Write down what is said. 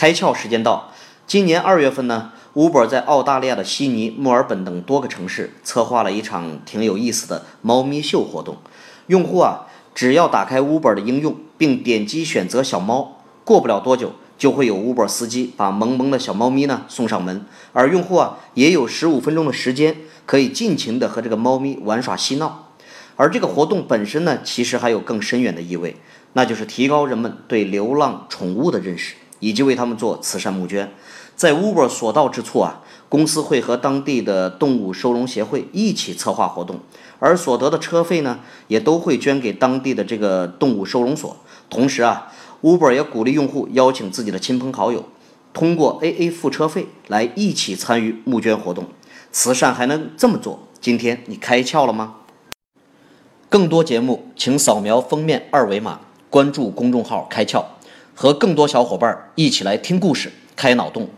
开窍时间到，今年二月份呢，Uber 在澳大利亚的悉尼、墨尔本等多个城市策划了一场挺有意思的猫咪秀活动。用户啊，只要打开 Uber 的应用，并点击选择小猫，过不了多久，就会有 Uber 司机把萌萌的小猫咪呢送上门，而用户啊，也有十五分钟的时间可以尽情的和这个猫咪玩耍嬉闹。而这个活动本身呢，其实还有更深远的意味，那就是提高人们对流浪宠物的认识。以及为他们做慈善募捐，在 Uber 所到之处啊，公司会和当地的动物收容协会一起策划活动，而所得的车费呢，也都会捐给当地的这个动物收容所。同时啊，Uber 也鼓励用户邀请自己的亲朋好友，通过 AA 付车费来一起参与募捐活动。慈善还能这么做？今天你开窍了吗？更多节目，请扫描封面二维码，关注公众号“开窍”。和更多小伙伴一起来听故事、开脑洞。